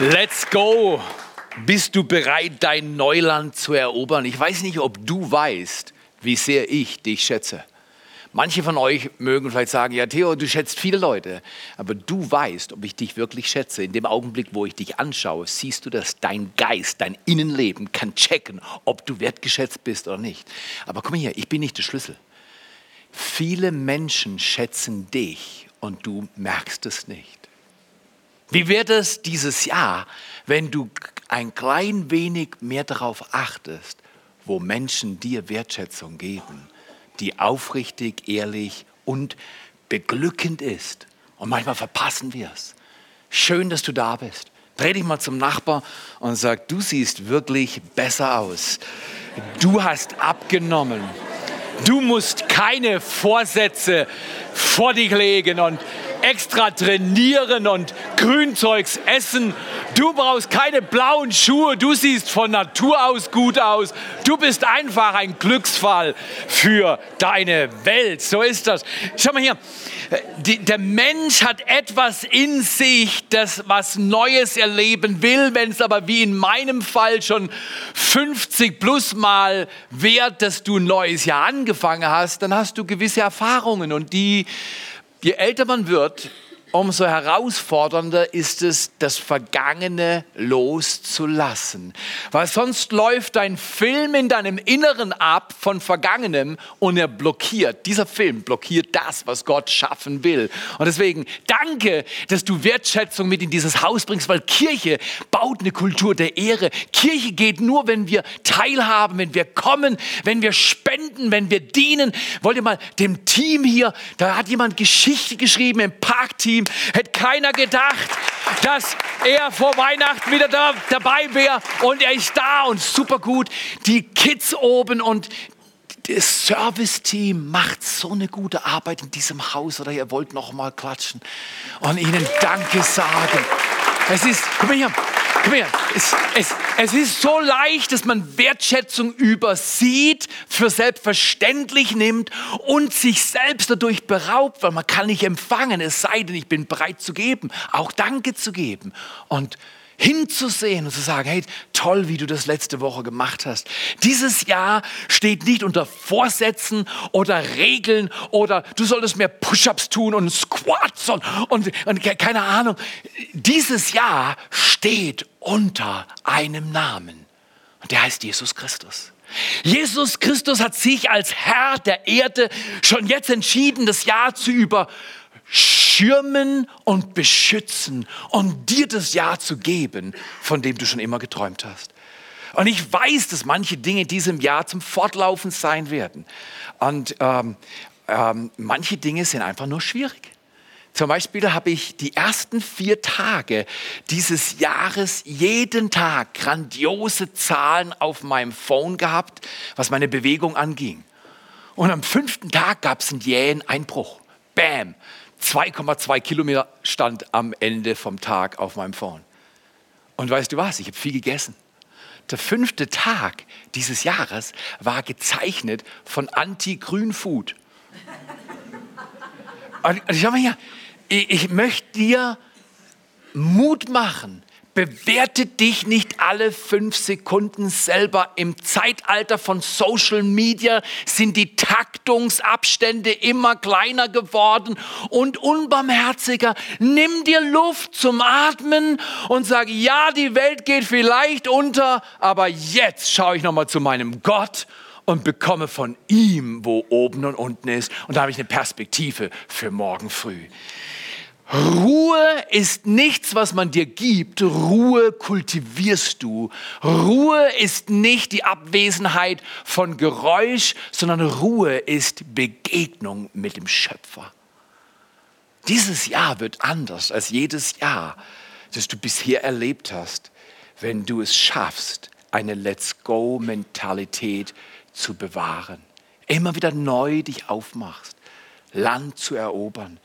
Let's go! Bist du bereit, dein Neuland zu erobern? Ich weiß nicht, ob du weißt, wie sehr ich dich schätze. Manche von euch mögen vielleicht sagen, ja Theo, du schätzt viele Leute, aber du weißt, ob ich dich wirklich schätze. In dem Augenblick, wo ich dich anschaue, siehst du, dass dein Geist, dein Innenleben kann checken, ob du wertgeschätzt bist oder nicht. Aber komm hier, ich bin nicht der Schlüssel. Viele Menschen schätzen dich und du merkst es nicht. Wie wird es dieses Jahr, wenn du ein klein wenig mehr darauf achtest, wo Menschen dir Wertschätzung geben, die aufrichtig, ehrlich und beglückend ist? Und manchmal verpassen wir es. Schön, dass du da bist. Dreh dich mal zum Nachbar und sag, du siehst wirklich besser aus. Du hast abgenommen. Du musst keine Vorsätze vor dich legen und extra trainieren und Grünzeugs essen. Du brauchst keine blauen Schuhe, du siehst von Natur aus gut aus. Du bist einfach ein Glücksfall für deine Welt. So ist das. Schau mal hier, die, der Mensch hat etwas in sich, das was Neues erleben will. Wenn es aber wie in meinem Fall schon 50 plus Mal wert, dass du ein neues Jahr angefangen hast, dann hast du gewisse Erfahrungen und die Je älter man wird, umso herausfordernder ist es, das Vergangene loszulassen. Weil sonst läuft ein Film in deinem Inneren ab von Vergangenem und er blockiert. Dieser Film blockiert das, was Gott schaffen will. Und deswegen danke, dass du Wertschätzung mit in dieses Haus bringst, weil Kirche baut eine Kultur der Ehre. Kirche geht nur, wenn wir teilhaben, wenn wir kommen, wenn wir spenden, wenn wir dienen. Wollt ihr mal dem Team hier, da hat jemand Geschichte geschrieben im Parkteam, Team. Hätte keiner gedacht, dass er vor Weihnachten wieder da, dabei wäre. Und er ist da und super gut. Die Kids oben und das Service-Team macht so eine gute Arbeit in diesem Haus. Oder ihr wollt noch mal klatschen und ihnen Danke sagen. Es ist, guck mal hier, Komm her. Es, es, es ist so leicht, dass man Wertschätzung übersieht, für selbstverständlich nimmt und sich selbst dadurch beraubt, weil man kann nicht empfangen, es sei denn, ich bin bereit zu geben, auch Danke zu geben. Und hinzusehen und zu sagen, hey, toll, wie du das letzte Woche gemacht hast. Dieses Jahr steht nicht unter Vorsätzen oder Regeln oder du solltest mehr Push-ups tun und Squats und, und, und keine Ahnung. Dieses Jahr steht unter einem Namen und der heißt Jesus Christus. Jesus Christus hat sich als Herr der Erde schon jetzt entschieden, das Jahr zu über schirmen und beschützen und dir das Ja zu geben, von dem du schon immer geträumt hast. Und ich weiß, dass manche Dinge in diesem Jahr zum Fortlaufen sein werden. Und ähm, ähm, manche Dinge sind einfach nur schwierig. Zum Beispiel habe ich die ersten vier Tage dieses Jahres jeden Tag grandiose Zahlen auf meinem Phone gehabt, was meine Bewegung anging. Und am fünften Tag gab es einen jähen Einbruch. Bam! 2,2 Kilometer stand am Ende vom Tag auf meinem Phone. Und weißt du was? Ich habe viel gegessen. Der fünfte Tag dieses Jahres war gezeichnet von Anti-Grün-Food. Und schau mal hier, ich, ich möchte dir Mut machen, Bewerte dich nicht alle fünf Sekunden selber. Im Zeitalter von Social Media sind die Taktungsabstände immer kleiner geworden und unbarmherziger. Nimm dir Luft zum Atmen und sag, ja, die Welt geht vielleicht unter, aber jetzt schaue ich nochmal zu meinem Gott und bekomme von ihm, wo oben und unten ist. Und da habe ich eine Perspektive für morgen früh. Ruhe ist nichts, was man dir gibt. Ruhe kultivierst du. Ruhe ist nicht die Abwesenheit von Geräusch, sondern Ruhe ist Begegnung mit dem Schöpfer. Dieses Jahr wird anders als jedes Jahr, das du bisher erlebt hast, wenn du es schaffst, eine Let's-Go-Mentalität zu bewahren. Immer wieder neu dich aufmachst, Land zu erobern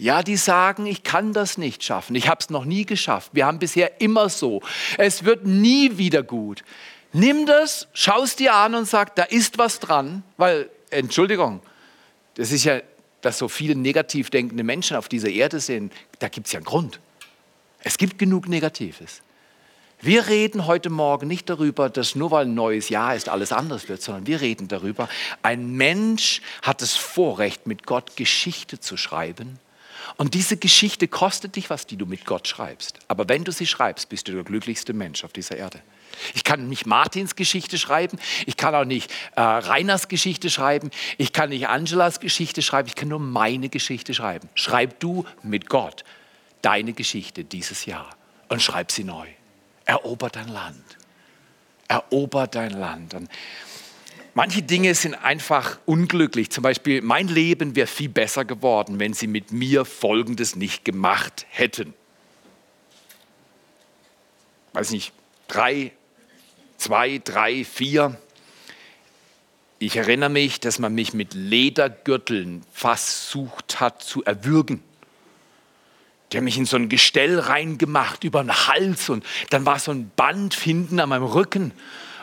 ja, die sagen, ich kann das nicht schaffen. Ich habe es noch nie geschafft. Wir haben bisher immer so. Es wird nie wieder gut. Nimm das, schau es dir an und sag, da ist was dran, weil, Entschuldigung, das ist ja, dass so viele negativ denkende Menschen auf dieser Erde sind, da gibt es ja einen Grund. Es gibt genug Negatives. Wir reden heute Morgen nicht darüber, dass nur weil ein neues Jahr ist, alles anders wird, sondern wir reden darüber, ein Mensch hat das Vorrecht, mit Gott Geschichte zu schreiben. Und diese Geschichte kostet dich was, die du mit Gott schreibst. Aber wenn du sie schreibst, bist du der glücklichste Mensch auf dieser Erde. Ich kann nicht Martins Geschichte schreiben, ich kann auch nicht äh, Reiners Geschichte schreiben, ich kann nicht Angelas Geschichte schreiben, ich kann nur meine Geschichte schreiben. Schreib du mit Gott deine Geschichte dieses Jahr und schreib sie neu. Erober dein Land. Erober dein Land. Und manche Dinge sind einfach unglücklich. Zum Beispiel, mein Leben wäre viel besser geworden, wenn sie mit mir Folgendes nicht gemacht hätten. Weiß nicht, drei, zwei, drei, vier. Ich erinnere mich, dass man mich mit Ledergürteln versucht hat zu erwürgen. Die haben mich in so ein Gestell reingemacht über den Hals und dann war so ein Band hinten an meinem Rücken.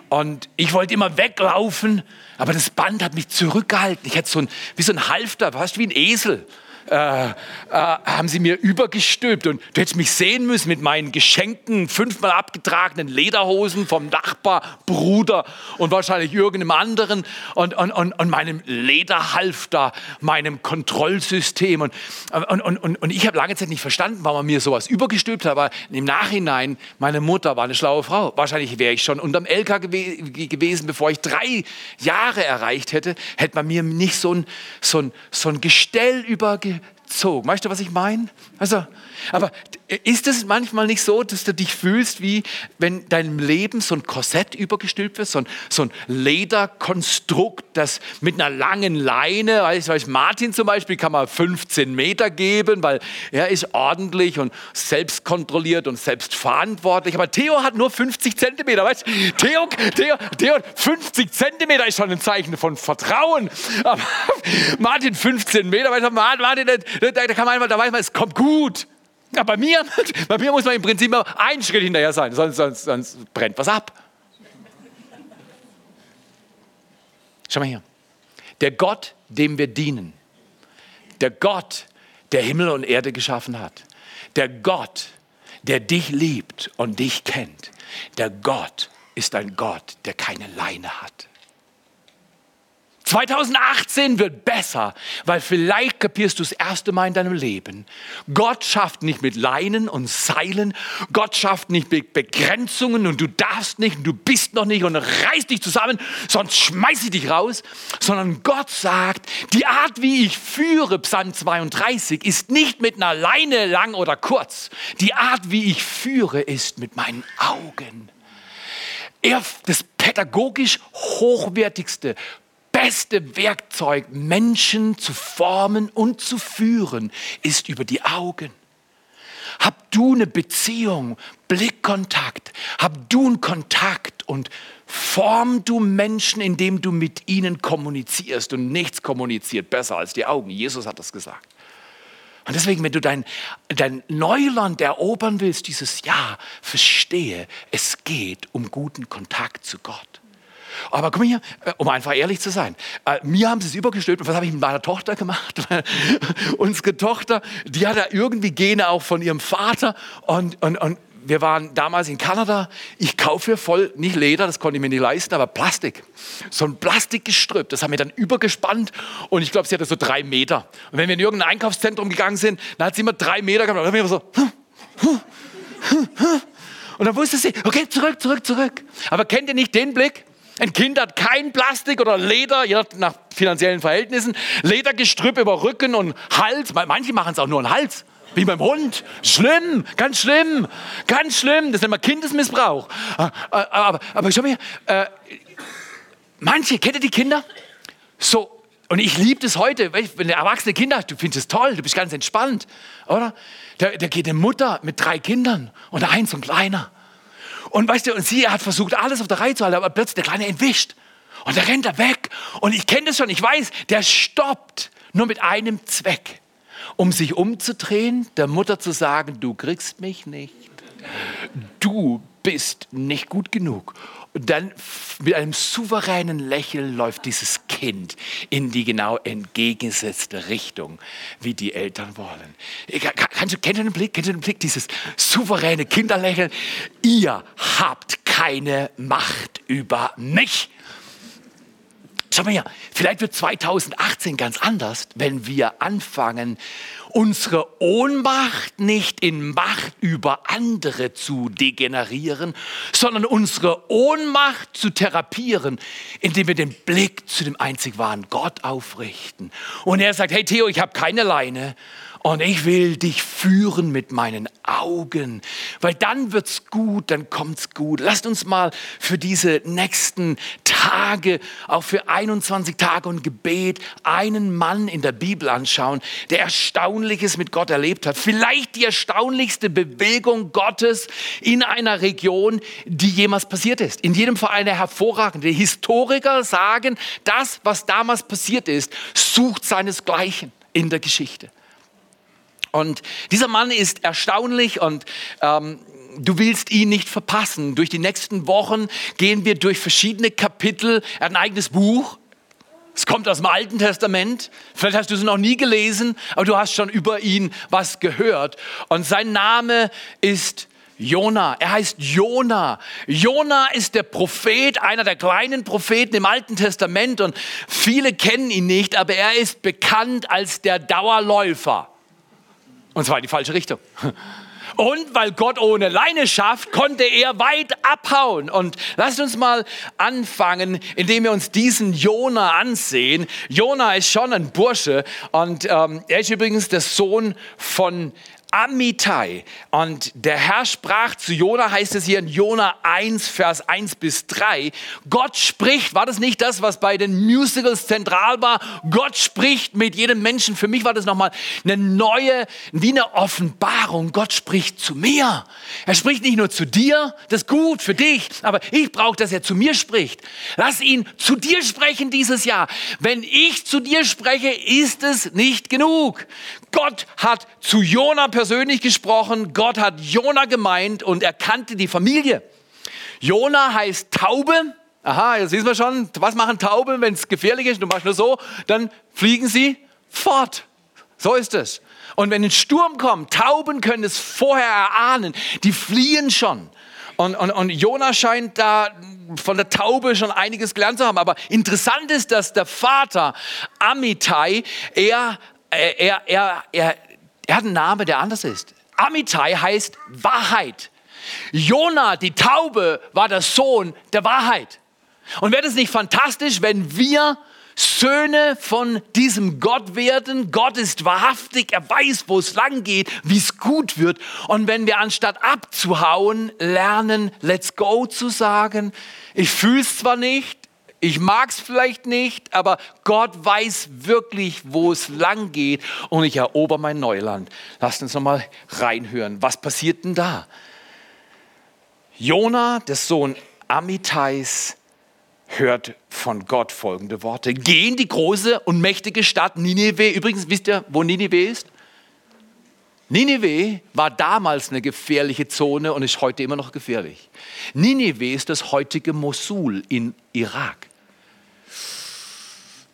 Und ich wollte immer weglaufen, aber das Band hat mich zurückgehalten. Ich hatte so ein, wie so ein Halfter, fast wie ein Esel äh, äh, haben sie mir übergestülpt. Und du hättest mich sehen müssen mit meinen Geschenken, fünfmal abgetragenen Lederhosen vom Nachbarbruder und wahrscheinlich irgendeinem anderen und, und, und, und meinem Lederhalfter, meinem Kontrollsystem. Und, und, und, und ich habe lange Zeit nicht verstanden, warum man mir sowas übergestülpt hat. Aber im Nachhinein, meine Mutter war eine schlaue Frau. Wahrscheinlich wäre ich schon unterm LK gew gewesen, bevor ich drei Jahre erreicht hätte, hätte man mir nicht so ein, so ein, so ein Gestell übergestülpt gezogen. Weißt du, was ich meine? Also, aber ist es manchmal nicht so, dass du dich fühlst, wie wenn deinem Leben so ein Korsett übergestülpt wird, so ein, so ein Lederkonstrukt, das mit einer langen Leine, weiß, weiß Martin zum Beispiel, kann man 15 Meter geben, weil er ist ordentlich und selbstkontrolliert und selbstverantwortlich. Aber Theo hat nur 50 Zentimeter, weißt Theo, Theo, Theo, 50 Zentimeter ist schon ein Zeichen von Vertrauen. Aber Martin 15 Meter, weißt du, Martin, da, da kann man einfach, da weiß man, es kommt gut. Ja, bei, mir, bei mir muss man im Prinzip einen Schritt hinterher sein, sonst, sonst, sonst brennt was ab. Schau mal hier. Der Gott, dem wir dienen, der Gott, der Himmel und Erde geschaffen hat, der Gott, der dich liebt und dich kennt, der Gott ist ein Gott, der keine Leine hat. 2018 wird besser, weil vielleicht kapierst du das erste Mal in deinem Leben. Gott schafft nicht mit Leinen und Seilen. Gott schafft nicht mit Begrenzungen und du darfst nicht und du bist noch nicht und reiß dich zusammen, sonst schmeiß ich dich raus. Sondern Gott sagt, die Art, wie ich führe, Psalm 32, ist nicht mit einer Leine lang oder kurz. Die Art, wie ich führe, ist mit meinen Augen. Er, das pädagogisch hochwertigste, beste Werkzeug, Menschen zu formen und zu führen, ist über die Augen. Hab du eine Beziehung, Blickkontakt, hab du einen Kontakt und form du Menschen, indem du mit ihnen kommunizierst und nichts kommuniziert besser als die Augen. Jesus hat das gesagt. Und deswegen, wenn du dein, dein Neuland erobern willst dieses Jahr, verstehe, es geht um guten Kontakt zu Gott. Aber mal hier, äh, um einfach ehrlich zu sein. Äh, mir haben sie es übergestülpt. Und was habe ich mit meiner Tochter gemacht? Unsere Tochter, die hatte irgendwie Gene auch von ihrem Vater. Und, und, und wir waren damals in Kanada. Ich kaufe voll, nicht Leder, das konnte ich mir nicht leisten, aber Plastik. So ein Plastikgestrüpp, das haben wir dann übergespannt und ich glaube, sie hatte so drei Meter. Und wenn wir in irgendein Einkaufszentrum gegangen sind, dann hat sie immer drei Meter gehabt. Und dann haben wir so, und dann wusste sie, okay, zurück, zurück, zurück. Aber kennt ihr nicht den Blick? Ein Kind hat kein Plastik oder Leder, je nach finanziellen Verhältnissen, Ledergestrüpp über Rücken und Hals. Manche machen es auch nur an Hals, wie beim Hund. Schlimm, ganz schlimm, ganz schlimm. Das nennt man Kindesmissbrauch. Äh, äh, aber, aber schau mal, äh, manche, kennt ihr die Kinder? So, und ich liebe das heute, wenn du erwachsene Kinder du findest es toll, du bist ganz entspannt, oder? Da, da geht eine Mutter mit drei Kindern und eins und kleiner. Und weißt du, und sie hat versucht, alles auf der Reihe zu halten, aber plötzlich der Kleine entwischt. Und der rennt da weg. Und ich kenne das schon, ich weiß, der stoppt nur mit einem Zweck, um sich umzudrehen, der Mutter zu sagen, du kriegst mich nicht. Du bist nicht gut genug. Und dann mit einem souveränen Lächeln läuft dieses Kind in die genau entgegengesetzte Richtung, wie die Eltern wollen. Du, kennt ihr den Blick? Kennt ihr den Blick? Dieses souveräne Kinderlächeln. Ihr habt keine Macht über mich. Schau mal her, vielleicht wird 2018 ganz anders, wenn wir anfangen, unsere Ohnmacht nicht in Macht über andere zu degenerieren, sondern unsere Ohnmacht zu therapieren, indem wir den Blick zu dem einzig wahren Gott aufrichten. Und er sagt, hey Theo, ich habe keine Leine und ich will dich führen mit meinen Augen, weil dann wird's gut, dann kommt's gut. Lasst uns mal für diese nächsten Tage, auch für 21 Tage und Gebet, einen Mann in der Bibel anschauen, der Erstaunliches mit Gott erlebt hat. Vielleicht die erstaunlichste Bewegung Gottes in einer Region, die jemals passiert ist. In jedem Fall eine hervorragende. Historiker sagen, das, was damals passiert ist, sucht seinesgleichen in der Geschichte. Und dieser Mann ist erstaunlich und ähm, du willst ihn nicht verpassen. Durch die nächsten Wochen gehen wir durch verschiedene Kapitel. Er hat ein eigenes Buch. Es kommt aus dem Alten Testament. Vielleicht hast du es noch nie gelesen, aber du hast schon über ihn was gehört. Und sein Name ist Jona. Er heißt Jona. Jona ist der Prophet, einer der kleinen Propheten im Alten Testament und viele kennen ihn nicht, aber er ist bekannt als der Dauerläufer. Und zwar in die falsche Richtung. Und weil Gott ohne Leine schafft, konnte er weit abhauen. Und lasst uns mal anfangen, indem wir uns diesen Jona ansehen. Jona ist schon ein Bursche und ähm, er ist übrigens der Sohn von Amitai. Und der Herr sprach zu Jona, heißt es hier in Jona 1, Vers 1 bis 3. Gott spricht, war das nicht das, was bei den Musicals zentral war? Gott spricht mit jedem Menschen. Für mich war das nochmal eine neue, wie eine Offenbarung. Gott spricht zu mir. Er spricht nicht nur zu dir, das ist gut für dich, aber ich brauche, dass er zu mir spricht. Lass ihn zu dir sprechen dieses Jahr. Wenn ich zu dir spreche, ist es nicht genug. Gott hat zu Jona persönlich gesprochen, Gott hat Jona gemeint und er kannte die Familie. Jona heißt Taube. Aha, jetzt sehen wir schon, was machen Tauben, wenn es gefährlich ist? Du machst nur so, dann fliegen sie fort. So ist es. Und wenn ein Sturm kommt, Tauben können es vorher erahnen, die fliehen schon. Und, und, und Jona scheint da von der Taube schon einiges gelernt zu haben. Aber interessant ist, dass der Vater Amitai, er er, er, er, er hat einen Namen, der anders ist. Amitai heißt Wahrheit. Jona, die Taube, war der Sohn der Wahrheit. Und wäre das nicht fantastisch, wenn wir Söhne von diesem Gott werden. Gott ist wahrhaftig, er weiß, wo es lang geht, wie es gut wird. Und wenn wir anstatt abzuhauen, lernen, let's go zu sagen, ich fühle es zwar nicht, ich mag es vielleicht nicht, aber Gott weiß wirklich, wo es lang geht und ich erober mein Neuland. Lasst uns nochmal reinhören. Was passiert denn da? Jona, der Sohn Amitais, hört von Gott folgende Worte. Geh in die große und mächtige Stadt Ninive. Übrigens, wisst ihr, wo Ninive ist? Ninive war damals eine gefährliche Zone und ist heute immer noch gefährlich. Ninive ist das heutige Mosul in Irak.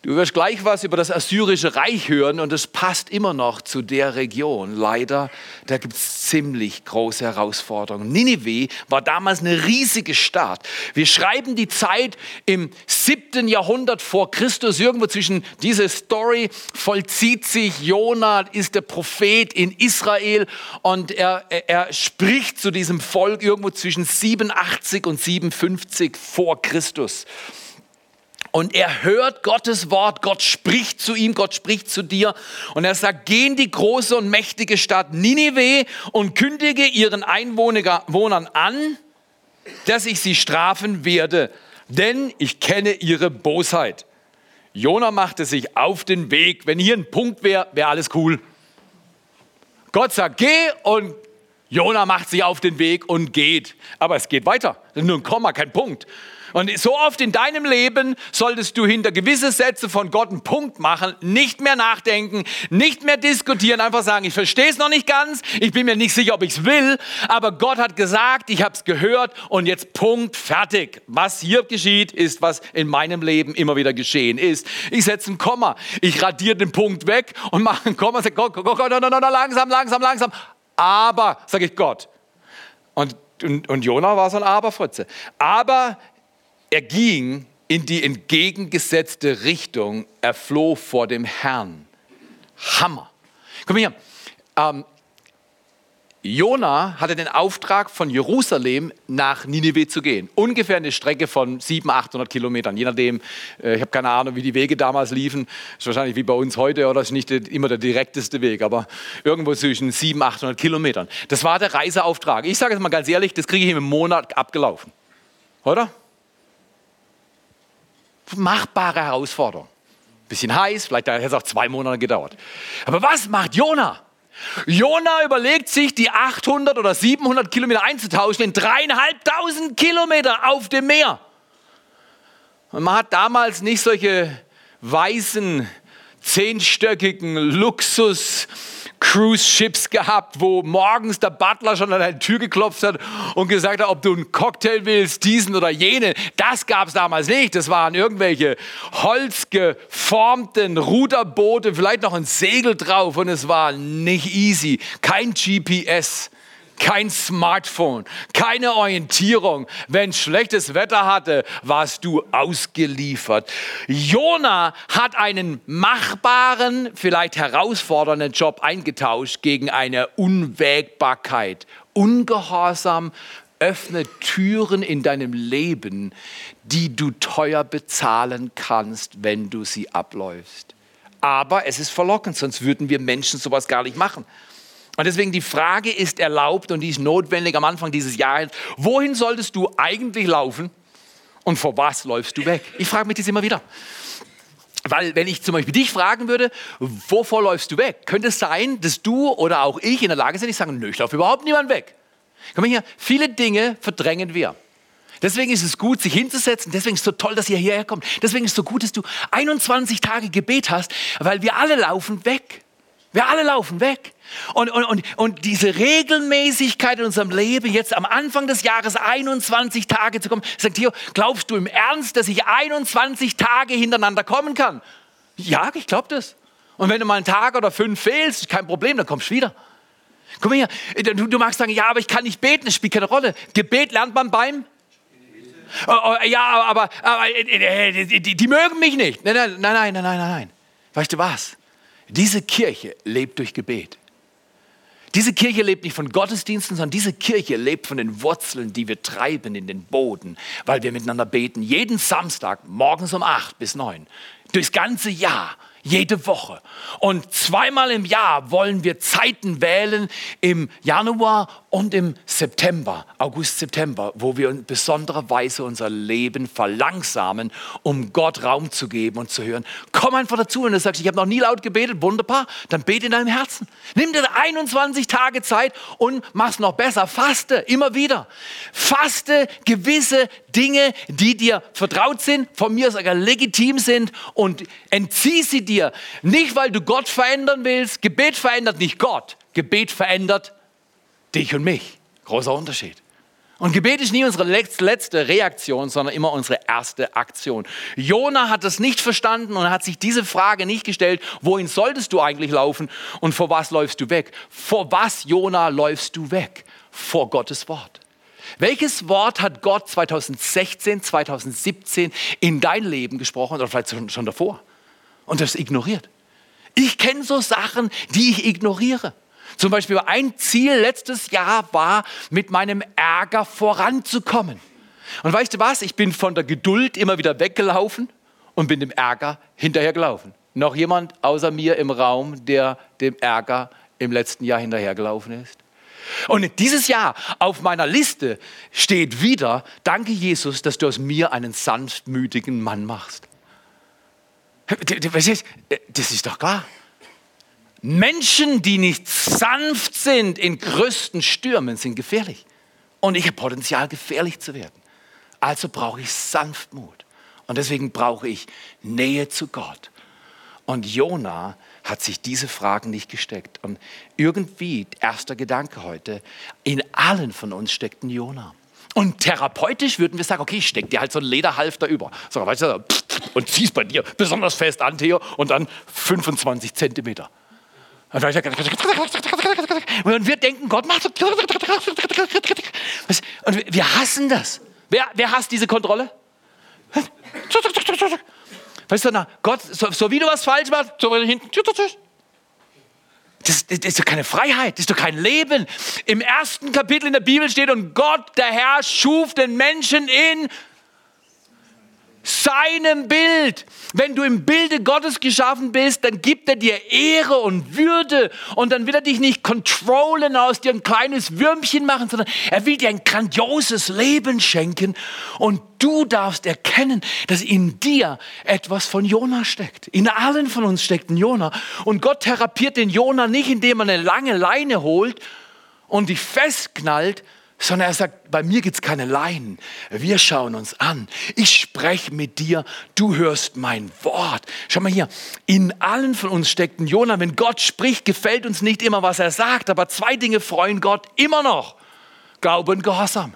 Du wirst gleich was über das assyrische Reich hören und es passt immer noch zu der Region. Leider, da gibt es ziemlich große Herausforderungen. Ninive war damals eine riesige Stadt. Wir schreiben die Zeit im siebten Jahrhundert vor Christus. Irgendwo zwischen dieser Story vollzieht sich Jona, ist der Prophet in Israel und er, er spricht zu diesem Volk irgendwo zwischen 87 und 57 vor Christus und er hört Gottes Wort, Gott spricht zu ihm, Gott spricht zu dir und er sagt, geh in die große und mächtige Stadt Ninive und kündige ihren Einwohnern an, dass ich sie strafen werde, denn ich kenne ihre Bosheit. Jona machte sich auf den Weg. Wenn hier ein Punkt wäre, wäre alles cool. Gott sagt, geh und Jona macht sich auf den Weg und geht. Aber es geht weiter. Nur ein Komma, kein Punkt. Und so oft in deinem Leben solltest du hinter gewisse Sätze von Gott einen Punkt machen, nicht mehr nachdenken, nicht mehr diskutieren, einfach sagen, ich verstehe es noch nicht ganz, ich bin mir nicht sicher, ob ich es will, aber Gott hat gesagt, ich habe es gehört und jetzt Punkt, fertig. Was hier geschieht, ist, was in meinem Leben immer wieder geschehen ist. Ich setze ein Komma, ich radiere den Punkt weg und mache ein Komma, sage Gott, Gott, Gott, no, langsam, langsam, langsam. Aber, sage ich Gott. Und, und, und Jona war so ein Aberfritze. Aber er ging in die entgegengesetzte Richtung, er floh vor dem Herrn. Hammer. Komm her. Ähm, Jona hatte den Auftrag, von Jerusalem nach Ninive zu gehen. Ungefähr eine Strecke von 700, 800 Kilometern, je nachdem. Äh, ich habe keine Ahnung, wie die Wege damals liefen. Ist wahrscheinlich wie bei uns heute oder ist nicht immer der direkteste Weg, aber irgendwo zwischen 700, 800 Kilometern. Das war der Reiseauftrag. Ich sage es mal ganz ehrlich, das kriege ich im Monat abgelaufen. Oder? Machbare Herausforderung. Bisschen heiß, vielleicht hätte es auch zwei Monate gedauert. Aber was macht Jona? Jona überlegt sich, die 800 oder 700 Kilometer einzutauschen in dreieinhalbtausend Kilometer auf dem Meer. Und man hat damals nicht solche weißen, zehnstöckigen Luxus- Cruise Ships gehabt, wo morgens der Butler schon an deine Tür geklopft hat und gesagt hat, ob du einen Cocktail willst, diesen oder jenen. Das gab es damals nicht. Das waren irgendwelche holzgeformten Ruderboote, vielleicht noch ein Segel drauf und es war nicht easy. Kein GPS kein Smartphone, keine Orientierung. Wenn schlechtes Wetter hatte, warst du ausgeliefert. Jona hat einen machbaren, vielleicht herausfordernden Job eingetauscht gegen eine Unwägbarkeit. Ungehorsam öffnet Türen in deinem Leben, die du teuer bezahlen kannst, wenn du sie abläufst. Aber es ist verlockend, sonst würden wir Menschen sowas gar nicht machen. Und deswegen die Frage ist erlaubt und die ist notwendig am Anfang dieses Jahres. Wohin solltest du eigentlich laufen und vor was läufst du weg? Ich frage mich das immer wieder. Weil wenn ich zum Beispiel dich fragen würde, wovor läufst du weg? Könnte es sein, dass du oder auch ich in der Lage sind, ich sage, nö, ich laufe überhaupt niemand weg. Komm hier, viele Dinge verdrängen wir. Deswegen ist es gut, sich hinzusetzen. Deswegen ist es so toll, dass ihr hierher kommt. Deswegen ist es so gut, dass du 21 Tage Gebet hast, weil wir alle laufen weg. Wir alle laufen weg. Und, und, und, und diese Regelmäßigkeit in unserem Leben, jetzt am Anfang des Jahres 21 Tage zu kommen, sagt Theo, glaubst du im Ernst, dass ich 21 Tage hintereinander kommen kann? Ja, ich glaube das. Und wenn du mal einen Tag oder fünf fehlst, kein Problem, dann kommst du wieder. Guck mal hier, du, du magst sagen, ja, aber ich kann nicht beten, das spielt keine Rolle. Gebet lernt man beim Oh, oh, ja, aber, aber äh, äh, die, die, die, mögen mich nicht. Nein, nein, nein, nein, nein, nein. Weißt du was? Diese Kirche lebt durch Gebet. Diese Kirche lebt nicht von Gottesdiensten, sondern diese Kirche lebt von den Wurzeln, die wir treiben in den Boden, weil wir miteinander beten. Jeden Samstag morgens um acht bis neun, durchs ganze Jahr jede Woche. Und zweimal im Jahr wollen wir Zeiten wählen, im Januar und im September, August, September, wo wir in besonderer Weise unser Leben verlangsamen, um Gott Raum zu geben und zu hören. Komm einfach dazu und du sagst, ich habe noch nie laut gebetet, wunderbar, dann bete in deinem Herzen. Nimm dir 21 Tage Zeit und mach's noch besser. Faste immer wieder. Faste gewisse Dinge, die dir vertraut sind, von mir sogar legitim sind und entzieh sie dir dir. Nicht, weil du Gott verändern willst. Gebet verändert nicht Gott. Gebet verändert dich und mich. Großer Unterschied. Und Gebet ist nie unsere letzte Reaktion, sondern immer unsere erste Aktion. Jona hat das nicht verstanden und hat sich diese Frage nicht gestellt, wohin solltest du eigentlich laufen und vor was läufst du weg? Vor was, Jona, läufst du weg? Vor Gottes Wort. Welches Wort hat Gott 2016, 2017 in dein Leben gesprochen oder vielleicht schon davor? Und das ignoriert. Ich kenne so Sachen, die ich ignoriere. Zum Beispiel ein Ziel letztes Jahr war, mit meinem Ärger voranzukommen. Und weißt du was? Ich bin von der Geduld immer wieder weggelaufen und bin dem Ärger hinterhergelaufen. Noch jemand außer mir im Raum, der dem Ärger im letzten Jahr hinterhergelaufen ist? Und dieses Jahr auf meiner Liste steht wieder, danke Jesus, dass du aus mir einen sanftmütigen Mann machst. Das ist doch klar. Menschen, die nicht sanft sind in größten Stürmen, sind gefährlich. Und ich habe Potenzial, gefährlich zu werden. Also brauche ich Sanftmut. Und deswegen brauche ich Nähe zu Gott. Und Jona hat sich diese Fragen nicht gesteckt. Und irgendwie, erster Gedanke heute, in allen von uns steckt ein Jona. Und therapeutisch würden wir sagen, okay, ich steck dir halt so ein Lederhalfter über. So, weißt du, und ziehst bei dir besonders fest an, Theo, und dann 25 Zentimeter. Und wir denken, Gott macht so. Und wir hassen das. Wer, wer hasst diese Kontrolle? Weißt du, na, Gott, so, so wie du was falsch machst, so hinten. Das, das, ist doch keine Freiheit, das ist doch kein Leben. Im ersten Kapitel in der Bibel steht, und Gott, der Herr, schuf den Menschen in seinem Bild. Wenn du im Bilde Gottes geschaffen bist, dann gibt er dir Ehre und Würde und dann will er dich nicht kontrollen, aus dir ein kleines Würmchen machen, sondern er will dir ein grandioses Leben schenken und du darfst erkennen, dass in dir etwas von Jona steckt. In allen von uns steckt ein Jona und Gott therapiert den Jona nicht, indem er eine lange Leine holt und dich festknallt, sondern er sagt, bei mir gibt es keine Leinen. Wir schauen uns an. Ich spreche mit dir, du hörst mein Wort. Schau mal hier, in allen von uns steckt ein Jonah. Wenn Gott spricht, gefällt uns nicht immer, was er sagt, aber zwei Dinge freuen Gott immer noch. Glaube und Gehorsam.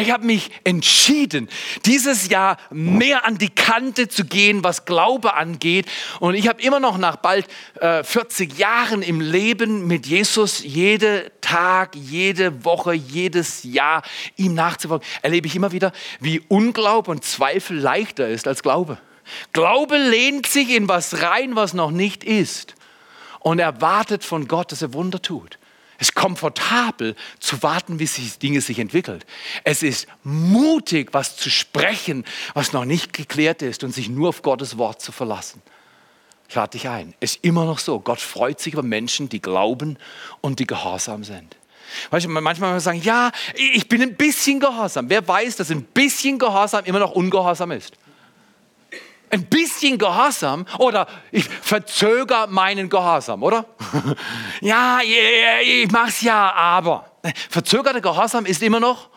Ich habe mich entschieden, dieses Jahr mehr an die Kante zu gehen, was Glaube angeht. Und ich habe immer noch nach bald äh, 40 Jahren im Leben mit Jesus jeden Tag, jede Woche, jedes Jahr ihm nachzufolgen, erlebe ich immer wieder, wie Unglaube und Zweifel leichter ist als Glaube. Glaube lehnt sich in was rein, was noch nicht ist und erwartet von Gott, dass er Wunder tut. Es ist komfortabel zu warten, wie sich Dinge sich entwickeln. Es ist mutig, was zu sprechen, was noch nicht geklärt ist und sich nur auf Gottes Wort zu verlassen. Ich lade dich ein. Es ist immer noch so. Gott freut sich über Menschen, die glauben und die gehorsam sind. Weißt du, manchmal sagen, ja, ich bin ein bisschen gehorsam. Wer weiß, dass ein bisschen Gehorsam immer noch ungehorsam ist? Ein bisschen Gehorsam oder ich verzögere meinen Gehorsam, oder? ja, ich mach's ja, aber. Verzögerter Gehorsam ist immer noch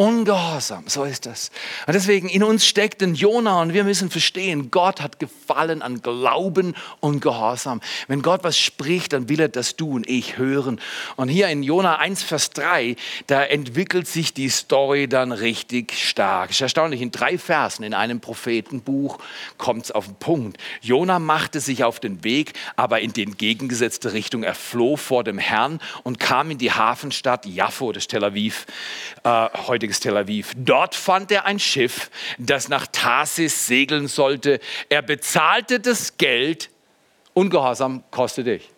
Ungehorsam, so ist das. Und deswegen in uns steckt ein Jona und wir müssen verstehen, Gott hat Gefallen an Glauben und Gehorsam. Wenn Gott was spricht, dann will er, dass du und ich hören. Und hier in Jona 1, Vers 3, da entwickelt sich die Story dann richtig stark. Ist erstaunlich, in drei Versen in einem Prophetenbuch kommt es auf den Punkt. Jona machte sich auf den Weg, aber in die entgegengesetzte Richtung. Er floh vor dem Herrn und kam in die Hafenstadt Jaffo, das Tel Aviv, äh, heute heutiges Tel Aviv. Dort fand er ein Schiff, das nach Tarsis segeln sollte. Er bezahlte das Geld. Ungehorsam kostet dich.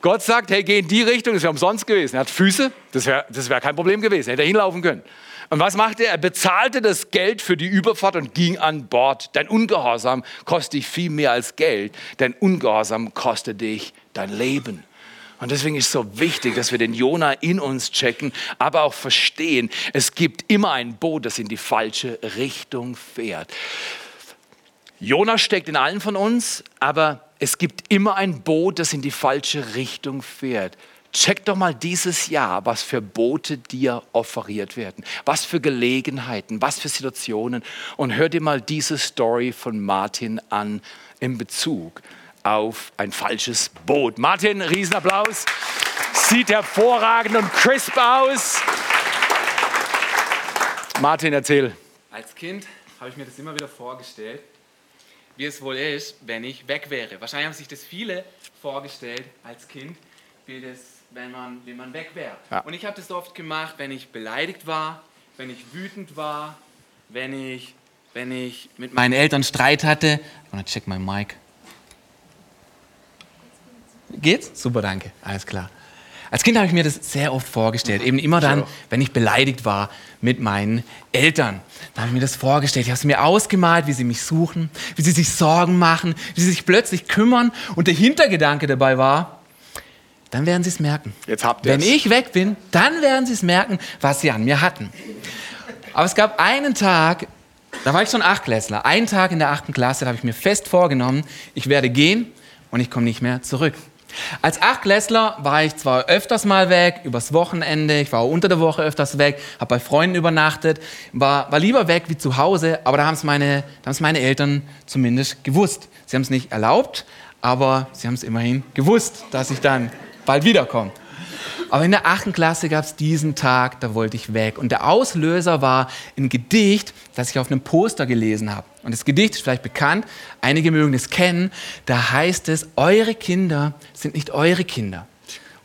Gott sagt, hey, geh in die Richtung, das wäre umsonst gewesen. Er hat Füße, das wäre das wär kein Problem gewesen, hätte er hinlaufen können. Und was machte er? Er bezahlte das Geld für die Überfahrt und ging an Bord. Dein Ungehorsam kostet dich viel mehr als Geld. Dein Ungehorsam kostet dich dein Leben. Und deswegen ist es so wichtig, dass wir den Jona in uns checken, aber auch verstehen, es gibt immer ein Boot, das in die falsche Richtung fährt. Jona steckt in allen von uns, aber es gibt immer ein Boot, das in die falsche Richtung fährt. Check doch mal dieses Jahr, was für Boote dir offeriert werden, was für Gelegenheiten, was für Situationen. Und hör dir mal diese Story von Martin an in Bezug auf ein falsches Boot. Martin, Riesenapplaus. Sieht hervorragend und crisp aus. Martin, erzähl. Als Kind habe ich mir das immer wieder vorgestellt, wie es wohl ist, wenn ich weg wäre. Wahrscheinlich haben sich das viele vorgestellt als Kind, wie das, wenn man, wenn man weg wäre. Ja. Und ich habe das oft gemacht, wenn ich beleidigt war, wenn ich wütend war, wenn ich, wenn ich mit meinen Eltern Streit hatte. Ich want check my mic. Geht's? Super, danke. Alles klar. Als Kind habe ich mir das sehr oft vorgestellt. Eben immer dann, wenn ich beleidigt war mit meinen Eltern. Da habe ich mir das vorgestellt. Ich habe es mir ausgemalt, wie sie mich suchen, wie sie sich Sorgen machen, wie sie sich plötzlich kümmern. Und der Hintergedanke dabei war, dann werden sie es merken. Jetzt habt Wenn ich weg bin, dann werden sie es merken, was sie an mir hatten. Aber es gab einen Tag, da war ich schon Achtklässler. Einen Tag in der achten Klasse, da habe ich mir fest vorgenommen, ich werde gehen und ich komme nicht mehr zurück. Als Achtklässler war ich zwar öfters mal weg, übers Wochenende, ich war auch unter der Woche öfters weg, habe bei Freunden übernachtet, war, war lieber weg wie zu Hause, aber da haben es meine, meine Eltern zumindest gewusst. Sie haben es nicht erlaubt, aber sie haben es immerhin gewusst, dass ich dann bald wiederkomme. Aber in der achten Klasse gab es diesen Tag, da wollte ich weg. Und der Auslöser war ein Gedicht, das ich auf einem Poster gelesen habe. Und das Gedicht ist vielleicht bekannt, einige mögen es kennen. Da heißt es, eure Kinder sind nicht eure Kinder.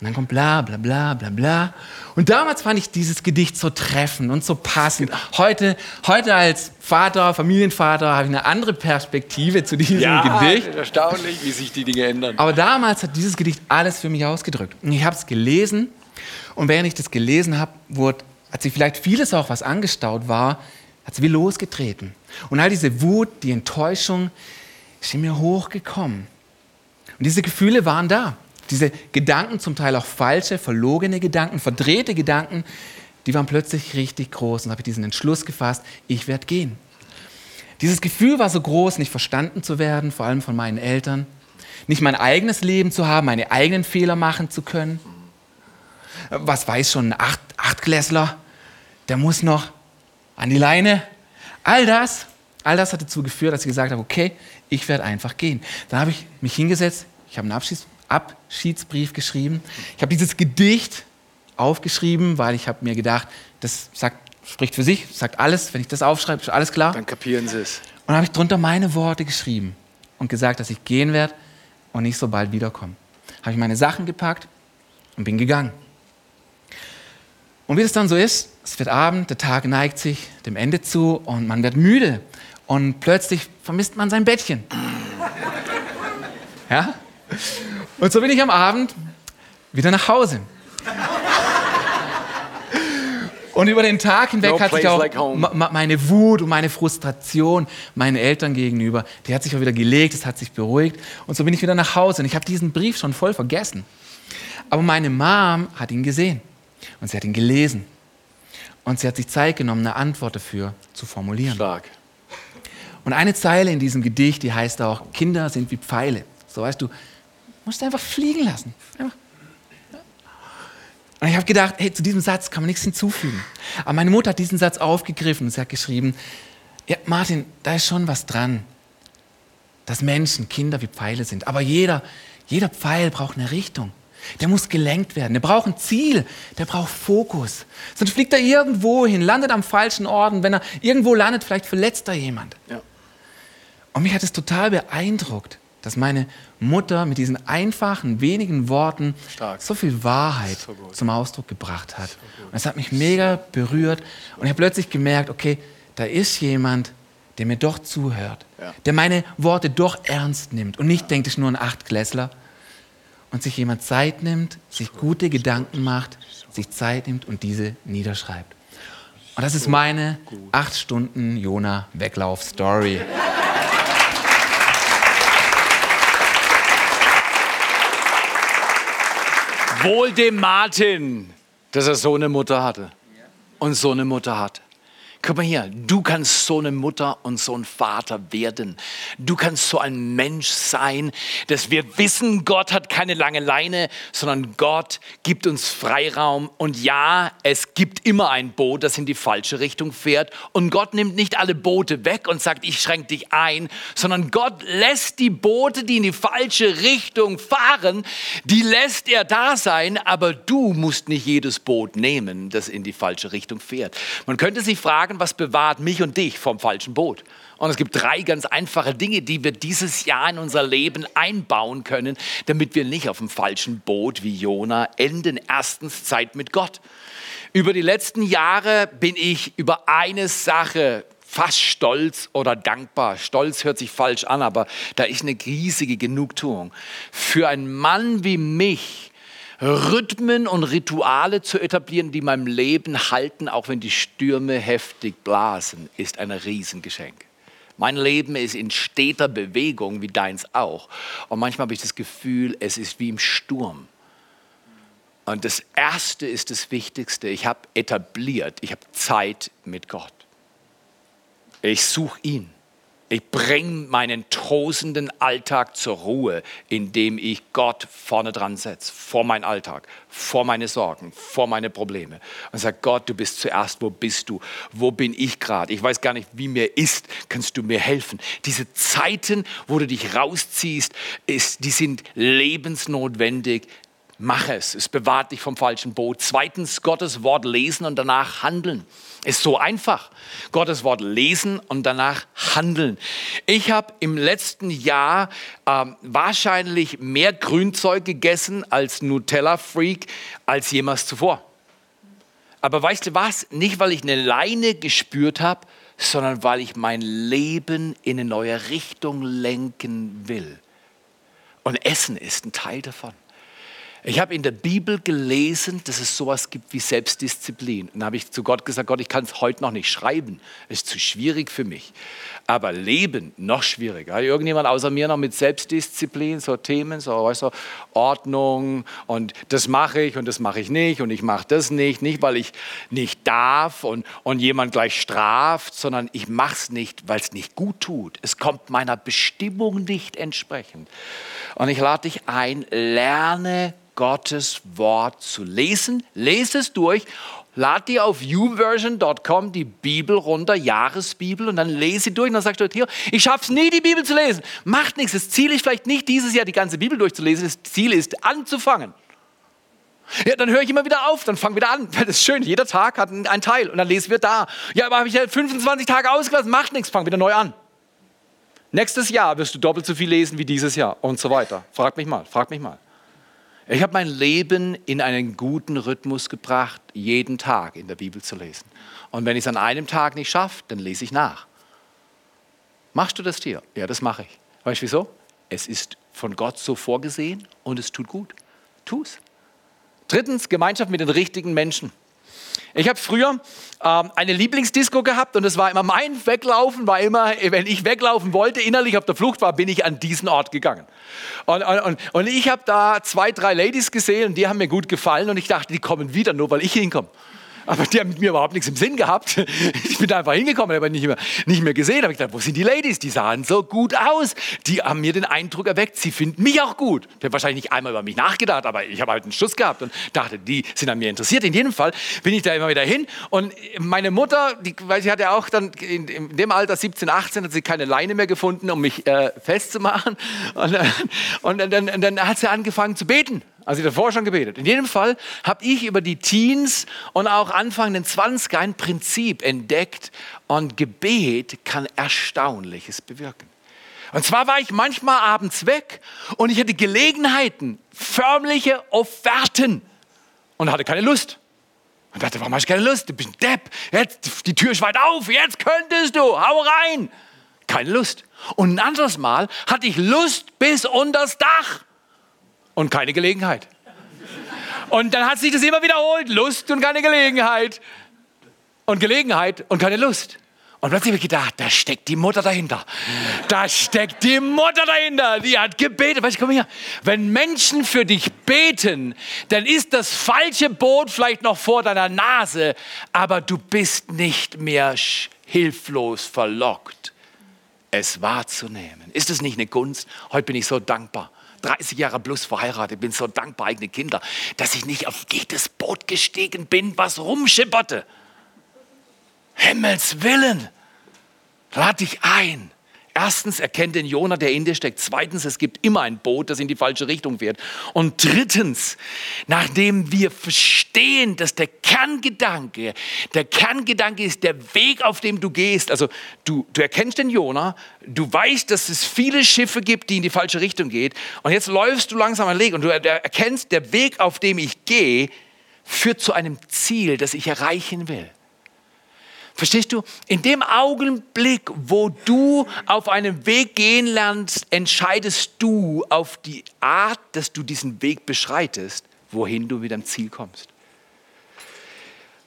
Und dann kommt bla bla bla bla bla. Und damals fand ich dieses Gedicht so treffend und so passend. Heute, heute als Vater, Familienvater, habe ich eine andere Perspektive zu diesem ja, Gedicht. Erstaunlich, wie sich die Dinge ändern. Aber damals hat dieses Gedicht alles für mich ausgedrückt. Und ich habe es gelesen und während ich das gelesen habe, wurde, hat sich vielleicht vieles auch, was angestaut war, hat es wie losgetreten. Und all diese Wut, die Enttäuschung ist in mir hochgekommen. Und diese Gefühle waren da. Diese Gedanken, zum Teil auch falsche, verlogene Gedanken, verdrehte Gedanken, die waren plötzlich richtig groß. Und habe ich diesen Entschluss gefasst, ich werde gehen. Dieses Gefühl war so groß, nicht verstanden zu werden, vor allem von meinen Eltern, nicht mein eigenes Leben zu haben, meine eigenen Fehler machen zu können. Was weiß schon ein Acht, Achtklässler, der muss noch an die Leine. All das, all das hat dazu geführt, dass ich gesagt habe, okay, ich werde einfach gehen. Dann habe ich mich hingesetzt, ich habe einen Abschieds Abschiedsbrief geschrieben. Ich habe dieses Gedicht aufgeschrieben, weil ich habe mir gedacht, das sagt, spricht für sich, sagt alles. Wenn ich das aufschreibe, ist alles klar. Dann kapieren Sie es. Und dann habe ich drunter meine Worte geschrieben und gesagt, dass ich gehen werde und nicht so bald wiederkomme. Habe ich meine Sachen gepackt und bin gegangen. Und wie das dann so ist, es wird Abend, der Tag neigt sich dem Ende zu und man wird müde und plötzlich vermisst man sein Bettchen. Ja? Und so bin ich am Abend wieder nach Hause. Und über den Tag hinweg no hat sich auch like meine Wut und meine Frustration meinen Eltern gegenüber, die hat sich auch wieder gelegt, es hat sich beruhigt. Und so bin ich wieder nach Hause. Und ich habe diesen Brief schon voll vergessen. Aber meine Mom hat ihn gesehen. Und sie hat ihn gelesen. Und sie hat sich Zeit genommen, eine Antwort dafür zu formulieren. Stark. Und eine Zeile in diesem Gedicht, die heißt auch, Kinder sind wie Pfeile. So weißt du, musst du einfach fliegen lassen. Einfach. Und ich habe gedacht, hey, zu diesem Satz kann man nichts hinzufügen. Aber meine Mutter hat diesen Satz aufgegriffen und sie hat geschrieben, ja, Martin, da ist schon was dran, dass Menschen, Kinder wie Pfeile sind. Aber jeder, jeder Pfeil braucht eine Richtung. Der muss gelenkt werden. Der braucht ein Ziel. Der braucht Fokus. Sonst fliegt er irgendwo hin, landet am falschen Ort. Und wenn er irgendwo landet, vielleicht verletzt er jemand. Ja. Und mich hat es total beeindruckt, dass meine Mutter mit diesen einfachen, wenigen Worten Stark. so viel Wahrheit so zum Ausdruck gebracht hat. So und das hat mich mega berührt. Und ich habe plötzlich gemerkt, okay, da ist jemand, der mir doch zuhört, ja. der meine Worte doch ernst nimmt und nicht ja. denkt, ist nur ein Achtklässler, und sich jemand Zeit nimmt, sich gute Gedanken macht, sich Zeit nimmt und diese niederschreibt. Und das ist meine acht Stunden Jona Weglauf Story. Wohl dem Martin, dass er so eine Mutter hatte und so eine Mutter hat. Guck mal hier, du kannst so eine Mutter und so ein Vater werden. Du kannst so ein Mensch sein, dass wir wissen, Gott hat keine lange Leine, sondern Gott gibt uns Freiraum. Und ja, es gibt immer ein Boot, das in die falsche Richtung fährt. Und Gott nimmt nicht alle Boote weg und sagt, ich schränke dich ein, sondern Gott lässt die Boote, die in die falsche Richtung fahren, die lässt er da sein, aber du musst nicht jedes Boot nehmen, das in die falsche Richtung fährt. Man könnte sich fragen, fragen, was bewahrt mich und dich vom falschen Boot? Und es gibt drei ganz einfache Dinge, die wir dieses Jahr in unser Leben einbauen können, damit wir nicht auf dem falschen Boot wie Jona enden. Erstens Zeit mit Gott. Über die letzten Jahre bin ich über eine Sache fast stolz oder dankbar. Stolz hört sich falsch an, aber da ist eine riesige Genugtuung. Für einen Mann wie mich, Rhythmen und Rituale zu etablieren, die meinem Leben halten, auch wenn die Stürme heftig blasen, ist ein Riesengeschenk. Mein Leben ist in steter Bewegung, wie deins auch. Und manchmal habe ich das Gefühl, es ist wie im Sturm. Und das Erste ist das Wichtigste. Ich habe etabliert, ich habe Zeit mit Gott. Ich suche ihn. Ich bringe meinen tosenden Alltag zur Ruhe, indem ich Gott vorne dran setze, vor meinen Alltag, vor meine Sorgen, vor meine Probleme. Und sage, Gott, du bist zuerst, wo bist du? Wo bin ich gerade? Ich weiß gar nicht, wie mir ist. Kannst du mir helfen? Diese Zeiten, wo du dich rausziehst, ist, die sind lebensnotwendig mach es. Es bewahrt dich vom falschen Boot. Zweitens, Gottes Wort lesen und danach handeln. Ist so einfach. Gottes Wort lesen und danach handeln. Ich habe im letzten Jahr ähm, wahrscheinlich mehr Grünzeug gegessen als Nutella-Freak als jemals zuvor. Aber weißt du was? Nicht, weil ich eine Leine gespürt habe, sondern weil ich mein Leben in eine neue Richtung lenken will. Und Essen ist ein Teil davon. Ich habe in der Bibel gelesen, dass es sowas gibt wie Selbstdisziplin. Und dann habe ich zu Gott gesagt, Gott, ich kann es heute noch nicht schreiben. Es ist zu schwierig für mich. Aber Leben noch schwieriger. Irgendjemand außer mir noch mit Selbstdisziplin so Themen, so weißt du, Ordnung und das mache ich und das mache ich nicht und ich mache das nicht. Nicht, weil ich nicht darf und, und jemand gleich straft, sondern ich mache es nicht, weil es nicht gut tut. Es kommt meiner Bestimmung nicht entsprechend. Und ich lade dich ein, lerne Gottes Wort zu lesen. Lese es durch. Lad dir auf uversion.com die Bibel runter, Jahresbibel, und dann lese sie durch. Und dann sagst du, hier, ich schaffe es nie, die Bibel zu lesen. Macht nichts. Das Ziel ist vielleicht nicht dieses Jahr die ganze Bibel durchzulesen. Das Ziel ist, anzufangen. Ja, dann höre ich immer wieder auf, dann fang wieder an. Das ist schön, jeder Tag hat einen Teil und dann lesen wir da. Ja, aber habe ich ja 25 Tage ausgelassen, macht nichts, fang wieder neu an. Nächstes Jahr wirst du doppelt so viel lesen wie dieses Jahr und so weiter. Frag mich mal, frag mich mal. Ich habe mein Leben in einen guten Rhythmus gebracht, jeden Tag in der Bibel zu lesen. Und wenn ich es an einem Tag nicht schaffe, dann lese ich nach. Machst du das dir? Ja, das mache ich. Weißt du wieso? Es ist von Gott so vorgesehen und es tut gut. Tu es. Drittens, Gemeinschaft mit den richtigen Menschen. Ich habe früher ähm, eine Lieblingsdisco gehabt und es war immer mein Weglaufen, war immer, wenn ich weglaufen wollte, innerlich auf der Flucht war, bin ich an diesen Ort gegangen. Und, und, und ich habe da zwei, drei Ladies gesehen und die haben mir gut gefallen und ich dachte, die kommen wieder nur, weil ich hinkomme. Aber die haben mit mir überhaupt nichts im Sinn gehabt. Ich bin da einfach hingekommen, aber nicht mehr, nicht mehr gesehen. Habe ich gedacht, wo sind die Ladies? Die sahen so gut aus. Die haben mir den Eindruck erweckt, sie finden mich auch gut. Ich habe wahrscheinlich nicht einmal über mich nachgedacht, aber ich habe halt einen Schuss gehabt und dachte, die sind an mir interessiert. In jedem Fall bin ich da immer wieder hin. Und meine Mutter, die, weil sie hatte auch dann in, in, dem Alter 17, 18, hat sie keine Leine mehr gefunden, um mich äh, festzumachen. Und, äh, und dann, dann, dann hat sie angefangen zu beten. Also ich davor schon gebetet. In jedem Fall habe ich über die Teens und auch Anfang den 20er ein Prinzip entdeckt und Gebet kann Erstaunliches bewirken. Und zwar war ich manchmal abends weg und ich hatte Gelegenheiten, förmliche Offerten und hatte keine Lust. Und dachte, warum hast du keine Lust? Du bist ein Depp. Jetzt, die Tür ist weit auf. Jetzt könntest du. Hau rein. Keine Lust. Und ein anderes Mal hatte ich Lust bis unters Dach und keine Gelegenheit. Und dann hat sich das immer wiederholt. Lust und keine Gelegenheit. Und Gelegenheit und keine Lust. Und plötzlich habe ich gedacht, da steckt die Mutter dahinter. Da steckt die Mutter dahinter. Die hat gebetet. Weißt du, komm her. Wenn Menschen für dich beten, dann ist das falsche Boot vielleicht noch vor deiner Nase, aber du bist nicht mehr hilflos verlockt, es wahrzunehmen. Ist es nicht eine Gunst? Heute bin ich so dankbar 30 Jahre plus verheiratet, bin so dankbar, eigene Kinder, dass ich nicht auf jedes Boot gestiegen bin, was rumschipperte. Himmels Willen, lade dich ein. Erstens, erkennt den Jonah, der in dir steckt. Zweitens, es gibt immer ein Boot, das in die falsche Richtung fährt. Und drittens, nachdem wir verstehen, dass der Kerngedanke, der Kerngedanke ist der Weg, auf dem du gehst. Also du, du erkennst den Jonah, du weißt, dass es viele Schiffe gibt, die in die falsche Richtung gehen. Und jetzt läufst du langsam einen Weg und du erkennst, der Weg, auf dem ich gehe, führt zu einem Ziel, das ich erreichen will. Verstehst du? In dem Augenblick, wo du auf einem Weg gehen lernst, entscheidest du auf die Art, dass du diesen Weg beschreitest, wohin du mit deinem Ziel kommst.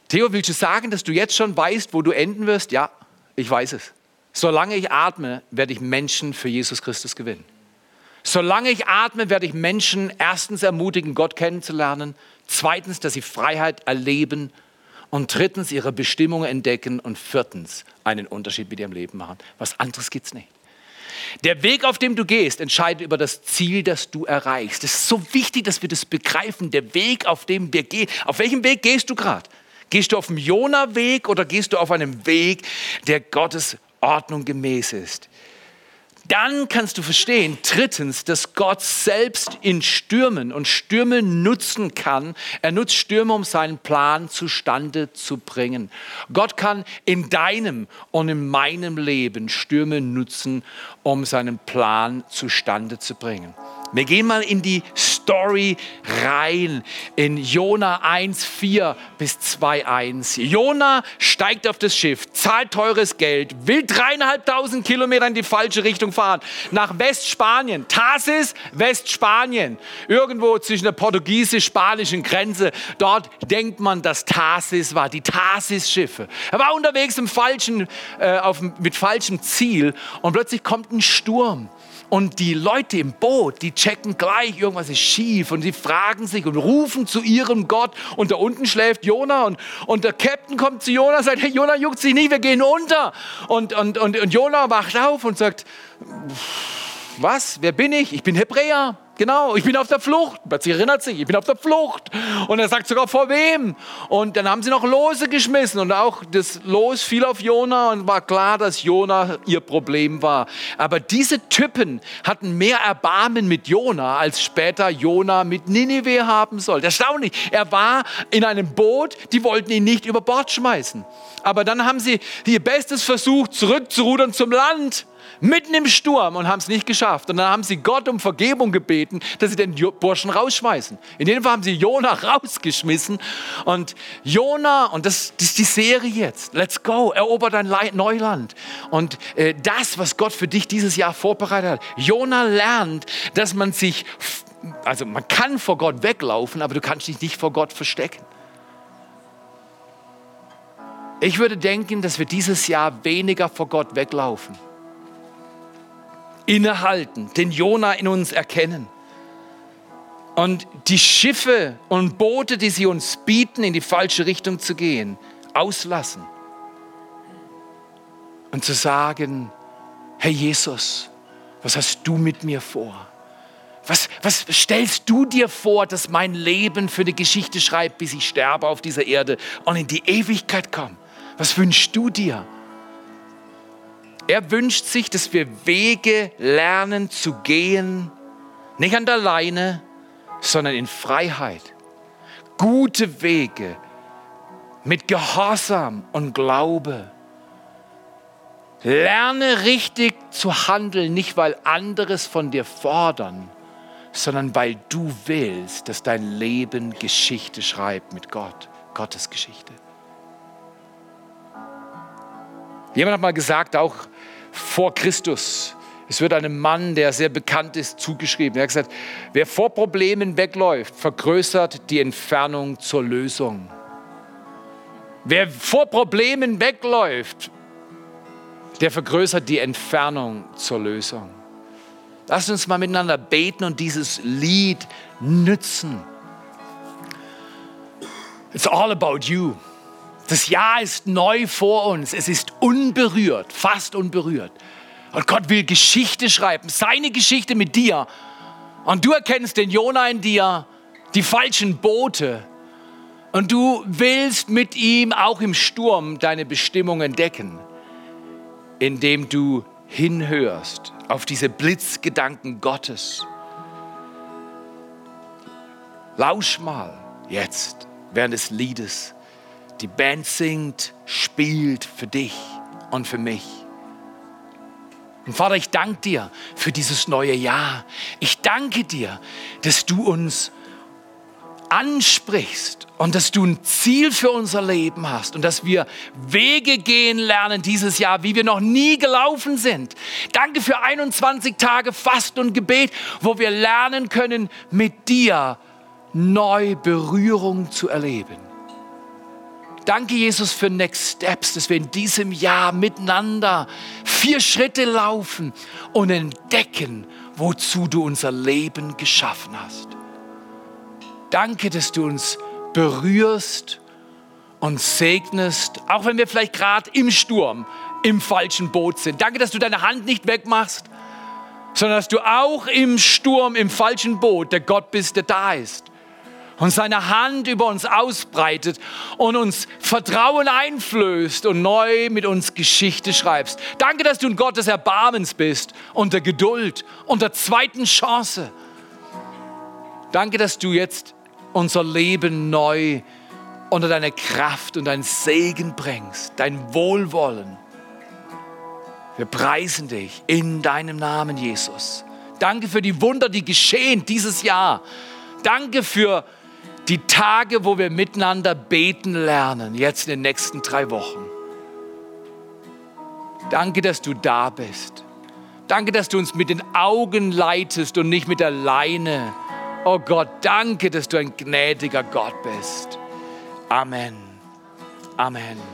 Theo, willst du sagen, dass du jetzt schon weißt, wo du enden wirst? Ja, ich weiß es. Solange ich atme, werde ich Menschen für Jesus Christus gewinnen. Solange ich atme, werde ich Menschen erstens ermutigen, Gott kennenzulernen, zweitens, dass sie Freiheit erleben Und drittens ihre Bestimmung entdecken und viertens einen Unterschied mit ihrem Leben machen. Was anderes gibt es nicht. Der Weg, auf dem du gehst, entscheidet über das Ziel, das du erreichst. Es ist so wichtig, dass wir das begreifen. Der Weg, auf dem wir gehen. Auf welchem Weg gehst du gerade? Gehst du auf dem Jona-Weg oder gehst du auf einem Weg, der Gottes Ordnung gemäß ist? Dann kannst du verstehen, drittens, dass Gott selbst in Stürmen und Stürme nutzen kann. Er nutzt Stürme, um seinen Plan zustande zu bringen. Gott kann in deinem und in meinem Leben Stürme nutzen, um seinen Plan zustande zu bringen. Wir gehen mal in die Story rein, in Jona 1, 4 bis 2, 1. Jona steigt auf das Schiff, zahlt teures Geld, will dreieinhalbtausend Kilometer in die falsche Richtung fahren, nach Westspanien, Tarsis, Westspanien, irgendwo zwischen der portugiesisch-spanischen Grenze. Dort denkt man, dass Tarsis war, die Tarsis-Schiffe. Er war unterwegs im falschen, äh, auf, mit falschem Ziel und plötzlich kommt ein Sturm. Und die Leute im Boot, die checken gleich, irgendwas ist schief und sie fragen sich und rufen zu ihrem Gott. Und da unten schläft Jona und, und der Captain kommt zu Jona und sagt, hey Jona, juckt sich nicht, wir gehen unter. Und, und, und, und Jona wacht auf und sagt, was, wer bin ich? Ich bin Hebräer. Genau, ich bin auf der Flucht. Plötzlich erinnert sich, ich bin auf der Flucht. Und er sagt sogar vor wem. Und dann haben sie noch Lose geschmissen und auch das Los fiel auf Jona und war klar, dass Jona ihr Problem war. Aber diese Typen hatten mehr Erbarmen mit Jona, als später Jona mit Ninive haben soll. Erstaunlich. Er war in einem Boot, die wollten ihn nicht über Bord schmeißen. Aber dann haben sie ihr Bestes versucht, zurückzurudern zum Land mitten im Sturm und haben es nicht geschafft. Und dann haben sie Gott um Vergebung gebeten, dass sie den Burschen rausschmeißen. In dem Fall haben sie Jona rausgeschmissen. Und Jona, und das, das ist die Serie jetzt, let's go, erober dein Neuland. Und äh, das, was Gott für dich dieses Jahr vorbereitet hat. Jona lernt, dass man sich, also man kann vor Gott weglaufen, aber du kannst dich nicht vor Gott verstecken. Ich würde denken, dass wir dieses Jahr weniger vor Gott weglaufen innehalten, den Jona in uns erkennen. Und die Schiffe und Boote, die sie uns bieten, in die falsche Richtung zu gehen, auslassen. Und zu sagen, Herr Jesus, was hast du mit mir vor? Was, was stellst du dir vor, dass mein Leben für eine Geschichte schreibt, bis ich sterbe auf dieser Erde und in die Ewigkeit komme? Was wünschst du dir? Er wünscht sich, dass wir Wege lernen zu gehen, nicht an der Leine, sondern in Freiheit. Gute Wege mit Gehorsam und Glaube. Lerne richtig zu handeln, nicht weil anderes von dir fordern, sondern weil du willst, dass dein Leben Geschichte schreibt mit Gott, Gottes Geschichte. Jemand hat mal gesagt, auch vor Christus. Es wird einem Mann, der sehr bekannt ist, zugeschrieben. Er hat gesagt, wer vor Problemen wegläuft, vergrößert die Entfernung zur Lösung. Wer vor Problemen wegläuft, der vergrößert die Entfernung zur Lösung. Lasst uns mal miteinander beten und dieses Lied nützen. It's all about you. Das Jahr ist neu vor uns. Es ist unberührt, fast unberührt. Und Gott will Geschichte schreiben, seine Geschichte mit dir. Und du erkennst den Jona in dir, die falschen Boote. Und du willst mit ihm auch im Sturm deine Bestimmung entdecken, indem du hinhörst auf diese Blitzgedanken Gottes. Lausch mal jetzt während des Liedes die Band singt, spielt für dich und für mich. Und Vater, ich danke dir für dieses neue Jahr. Ich danke dir, dass du uns ansprichst und dass du ein Ziel für unser Leben hast und dass wir Wege gehen lernen dieses Jahr, wie wir noch nie gelaufen sind. Danke für 21 Tage Fast und Gebet, wo wir lernen können, mit dir neu Berührung zu erleben. Danke, Jesus, für Next Steps, dass wir in diesem Jahr miteinander vier Schritte laufen und entdecken, wozu du unser Leben geschaffen hast. Danke, dass du uns berührst und segnest, auch wenn wir vielleicht gerade im Sturm, im falschen Boot sind. Danke, dass du deine Hand nicht wegmachst, sondern dass du auch im Sturm, im falschen Boot der Gott bist, der da ist und seine Hand über uns ausbreitet und uns Vertrauen einflößt und neu mit uns Geschichte schreibst. Danke, dass du ein Gott des Erbarmens bist und der Geduld und der zweiten Chance. Danke, dass du jetzt unser Leben neu unter deine Kraft und deinen Segen bringst, dein Wohlwollen. Wir preisen dich in deinem Namen, Jesus. Danke für die Wunder, die geschehen dieses Jahr. Danke für die Tage, wo wir miteinander beten lernen, jetzt in den nächsten drei Wochen. Danke, dass du da bist. Danke, dass du uns mit den Augen leitest und nicht mit der Leine. Oh Gott, danke, dass du ein gnädiger Gott bist. Amen. Amen.